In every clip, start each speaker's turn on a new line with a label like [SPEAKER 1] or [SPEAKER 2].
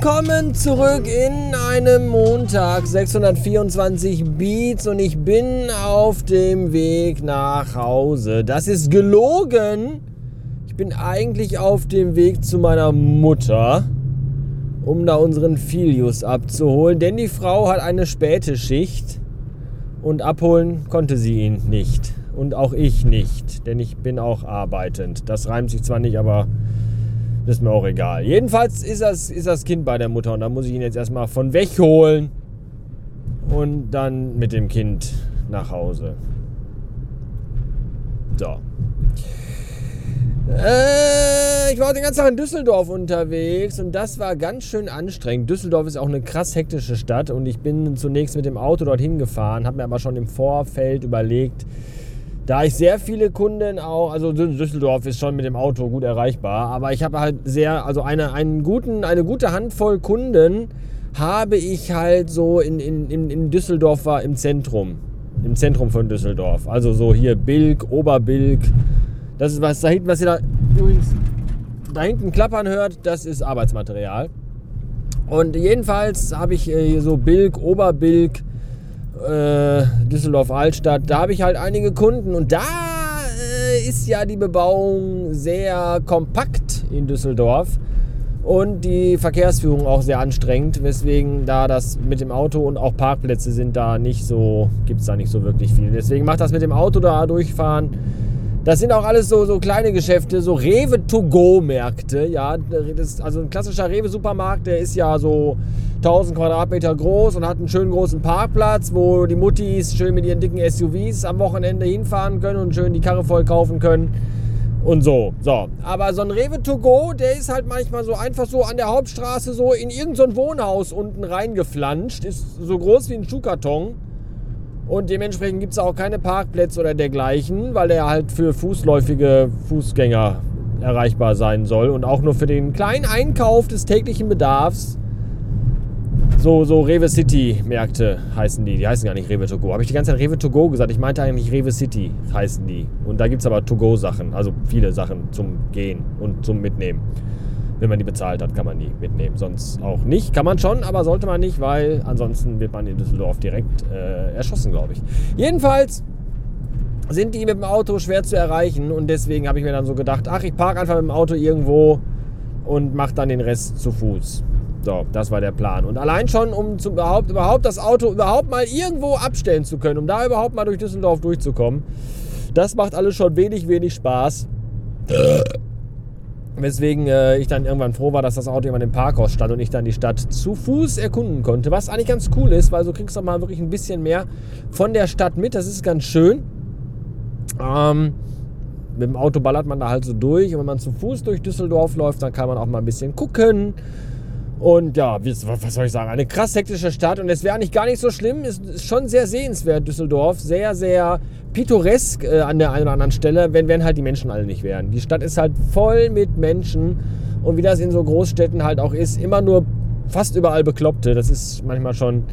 [SPEAKER 1] Willkommen zurück in einem Montag, 624 Beats und ich bin auf dem Weg nach Hause. Das ist gelogen. Ich bin eigentlich auf dem Weg zu meiner Mutter, um da unseren Filius abzuholen, denn die Frau hat eine späte Schicht und abholen konnte sie ihn nicht. Und auch ich nicht, denn ich bin auch arbeitend. Das reimt sich zwar nicht, aber ist mir auch egal. Jedenfalls ist das, ist das Kind bei der Mutter und da muss ich ihn jetzt erstmal von wegholen und dann mit dem Kind nach Hause. So. Äh, ich war den ganzen Tag in Düsseldorf unterwegs und das war ganz schön anstrengend. Düsseldorf ist auch eine krass hektische Stadt und ich bin zunächst mit dem Auto dorthin gefahren, habe mir aber schon im Vorfeld überlegt, da ich sehr viele Kunden auch, also Düsseldorf ist schon mit dem Auto gut erreichbar, aber ich habe halt sehr, also eine, einen guten, eine gute Handvoll Kunden habe ich halt so in, in, in Düsseldorf war im Zentrum, im Zentrum von Düsseldorf. Also so hier Bilk, Oberbilk. Das ist was da hinten, was ihr da übrigens da hinten klappern hört, das ist Arbeitsmaterial. Und jedenfalls habe ich äh, hier so Bilk, Oberbilk, äh, Düsseldorf Altstadt, da habe ich halt einige Kunden und da äh, ist ja die Bebauung sehr kompakt in Düsseldorf und die Verkehrsführung auch sehr anstrengend, weswegen da das mit dem Auto und auch Parkplätze sind da nicht so, gibt es da nicht so wirklich viel. Deswegen macht das mit dem Auto da durchfahren das sind auch alles so, so kleine Geschäfte, so Rewe-to-go-Märkte. Ja, das, also ein klassischer Rewe-Supermarkt, der ist ja so 1000 Quadratmeter groß und hat einen schönen großen Parkplatz, wo die Muttis schön mit ihren dicken SUVs am Wochenende hinfahren können und schön die Karre voll kaufen können. Und so, so. Aber so ein Rewe to go, der ist halt manchmal so einfach so an der Hauptstraße so in irgendein so Wohnhaus unten reingeflanscht. Ist so groß wie ein Schuhkarton und dementsprechend gibt es auch keine Parkplätze oder dergleichen, weil der halt für fußläufige Fußgänger erreichbar sein soll und auch nur für den kleinen Einkauf des täglichen Bedarfs. So, so Rewe City Märkte heißen die. Die heißen gar nicht Rewe To Go. Habe ich die ganze Zeit Rewe To Go gesagt? Ich meinte eigentlich Rewe City heißen die. Und da gibt es aber To Go Sachen, also viele Sachen zum Gehen und zum Mitnehmen. Wenn man die bezahlt hat, kann man die mitnehmen. Sonst auch nicht. Kann man schon, aber sollte man nicht, weil ansonsten wird man in Düsseldorf direkt äh, erschossen, glaube ich. Jedenfalls sind die mit dem Auto schwer zu erreichen und deswegen habe ich mir dann so gedacht, ach, ich parke einfach mit dem Auto irgendwo und mache dann den Rest zu Fuß. So, das war der Plan. Und allein schon, um zum, überhaupt, überhaupt das Auto überhaupt mal irgendwo abstellen zu können, um da überhaupt mal durch Düsseldorf durchzukommen, das macht alles schon wenig, wenig Spaß. Weswegen äh, ich dann irgendwann froh war, dass das Auto immer im Parkhaus stand und ich dann die Stadt zu Fuß erkunden konnte. Was eigentlich ganz cool ist, weil so kriegst du mal wirklich ein bisschen mehr von der Stadt mit. Das ist ganz schön. Ähm, mit dem Auto ballert man da halt so durch. Und wenn man zu Fuß durch Düsseldorf läuft, dann kann man auch mal ein bisschen gucken. Und ja, was soll ich sagen? Eine krass hektische Stadt. Und es wäre eigentlich gar nicht so schlimm. Es ist schon sehr sehenswert, Düsseldorf. Sehr, sehr pittoresk äh, an der einen oder anderen Stelle, wenn, wenn halt die Menschen alle nicht wären. Die Stadt ist halt voll mit Menschen und wie das in so Großstädten halt auch ist, immer nur fast überall Bekloppte. Das ist manchmal schon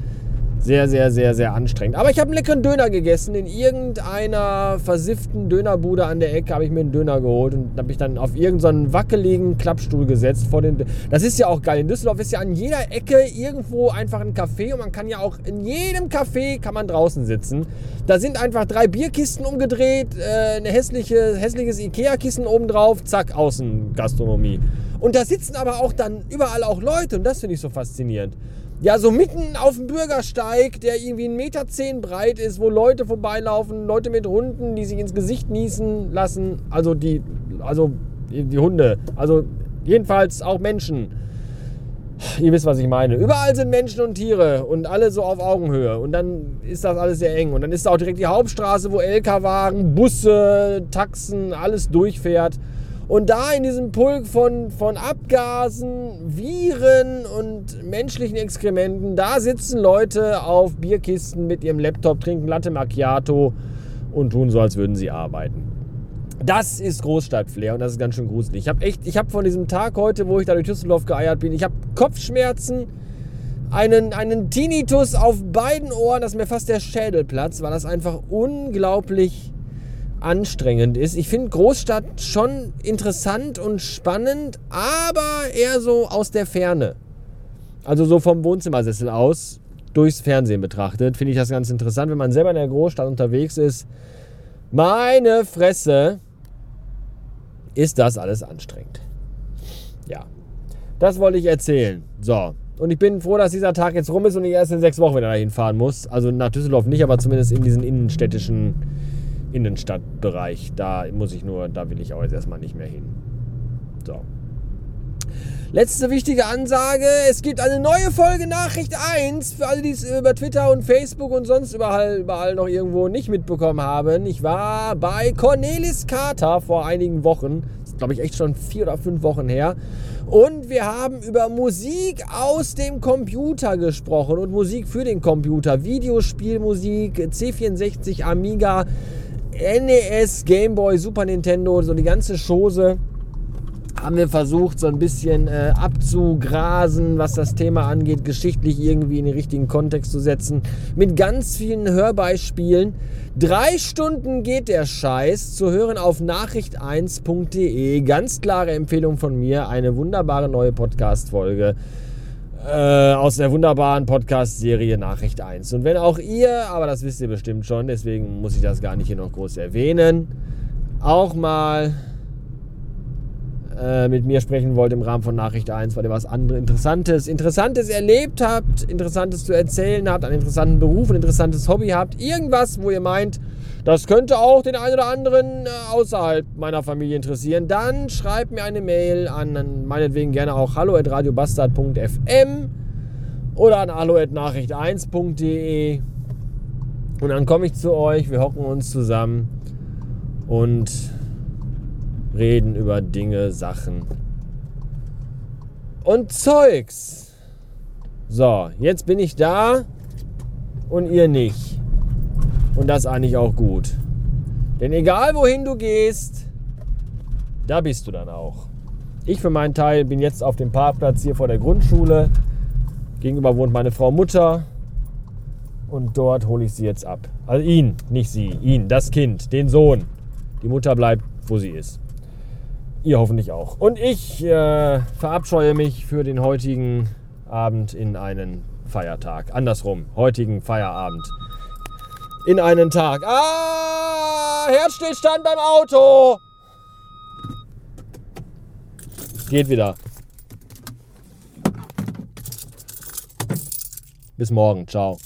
[SPEAKER 1] sehr, sehr, sehr, sehr anstrengend. Aber ich habe einen leckeren Döner gegessen. In irgendeiner versifften Dönerbude an der Ecke habe ich mir einen Döner geholt und habe ich dann auf irgendeinen so wackeligen Klappstuhl gesetzt. Vor den das ist ja auch geil. In Düsseldorf ist ja an jeder Ecke irgendwo einfach ein Café und man kann ja auch in jedem Café kann man draußen sitzen. Da sind einfach drei Bierkisten umgedreht, äh, ein hässliche, hässliches Ikea-Kissen obendrauf, zack, Außengastronomie. Und da sitzen aber auch dann überall auch Leute und das finde ich so faszinierend ja, so mitten auf dem Bürgersteig, der irgendwie 1,10 Meter zehn breit ist, wo Leute vorbeilaufen, Leute mit Hunden, die sich ins Gesicht niesen lassen. Also die, also die Hunde. Also jedenfalls auch Menschen. Ihr wisst, was ich meine. Überall sind Menschen und Tiere und alle so auf Augenhöhe. Und dann ist das alles sehr eng. Und dann ist da auch direkt die Hauptstraße, wo LKW-Wagen, Busse, Taxen, alles durchfährt. Und da in diesem Pulk von, von Abgasen, Viren und menschlichen Exkrementen, da sitzen Leute auf Bierkisten mit ihrem Laptop, trinken Latte Macchiato und tun so, als würden sie arbeiten. Das ist Großstadtflair und das ist ganz schön gruselig. Ich habe echt, von diesem Tag heute, wo ich da durch Düsseldorf geeiert bin, ich habe Kopfschmerzen, einen, einen Tinnitus auf beiden Ohren, dass mir fast der Schädel platzt, weil das einfach unglaublich anstrengend ist. Ich finde Großstadt schon interessant und spannend, aber eher so aus der Ferne. Also so vom Wohnzimmersessel aus, durchs Fernsehen betrachtet, finde ich das ganz interessant, wenn man selber in der Großstadt unterwegs ist. Meine Fresse, ist das alles anstrengend. Ja, das wollte ich erzählen. So, und ich bin froh, dass dieser Tag jetzt rum ist und ich erst in sechs Wochen wieder dahin fahren muss. Also nach Düsseldorf nicht, aber zumindest in diesen innenstädtischen Innenstadtbereich. Da muss ich nur, da will ich auch jetzt erstmal nicht mehr hin. So. Letzte wichtige Ansage: Es gibt eine neue Folge Nachricht 1 für alle, die es über Twitter und Facebook und sonst überall, überall noch irgendwo nicht mitbekommen haben. Ich war bei Cornelis Carter vor einigen Wochen. Das ist, glaube ich, echt schon vier oder fünf Wochen her. Und wir haben über Musik aus dem Computer gesprochen und Musik für den Computer. Videospielmusik, C64, Amiga, NES, Gameboy, Super Nintendo, so die ganze Chose haben wir versucht, so ein bisschen äh, abzugrasen, was das Thema angeht, geschichtlich irgendwie in den richtigen Kontext zu setzen. Mit ganz vielen Hörbeispielen. Drei Stunden geht der Scheiß zu hören auf nachricht1.de. Ganz klare Empfehlung von mir. Eine wunderbare neue Podcast-Folge äh, aus der wunderbaren Podcast-Serie Nachricht 1. Und wenn auch ihr, aber das wisst ihr bestimmt schon, deswegen muss ich das gar nicht hier noch groß erwähnen, auch mal äh, mit mir sprechen wollt im Rahmen von Nachricht 1, weil ihr was anderes Interessantes, Interessantes erlebt habt, Interessantes zu erzählen habt, einen interessanten Beruf, ein interessantes Hobby habt, irgendwas, wo ihr meint, das könnte auch den einen oder anderen äh, außerhalb meiner Familie interessieren, dann schreibt mir eine Mail an, meinetwegen gerne auch hallo.radiobastard.fm oder an hallo.nachricht1.de und dann komme ich zu euch, wir hocken uns zusammen und reden über Dinge, Sachen und Zeugs. So, jetzt bin ich da und ihr nicht. Und das eigentlich auch gut. Denn egal wohin du gehst, da bist du dann auch. Ich für meinen Teil bin jetzt auf dem Parkplatz hier vor der Grundschule. Gegenüber wohnt meine Frau Mutter. Und dort hole ich sie jetzt ab. Also ihn, nicht sie, ihn, das Kind, den Sohn. Die Mutter bleibt, wo sie ist. Ihr hoffentlich auch. Und ich äh, verabscheue mich für den heutigen Abend in einen Feiertag. Andersrum, heutigen Feierabend. In einen Tag. Ah, Herzstillstand beim Auto. Geht wieder. Bis morgen. Ciao.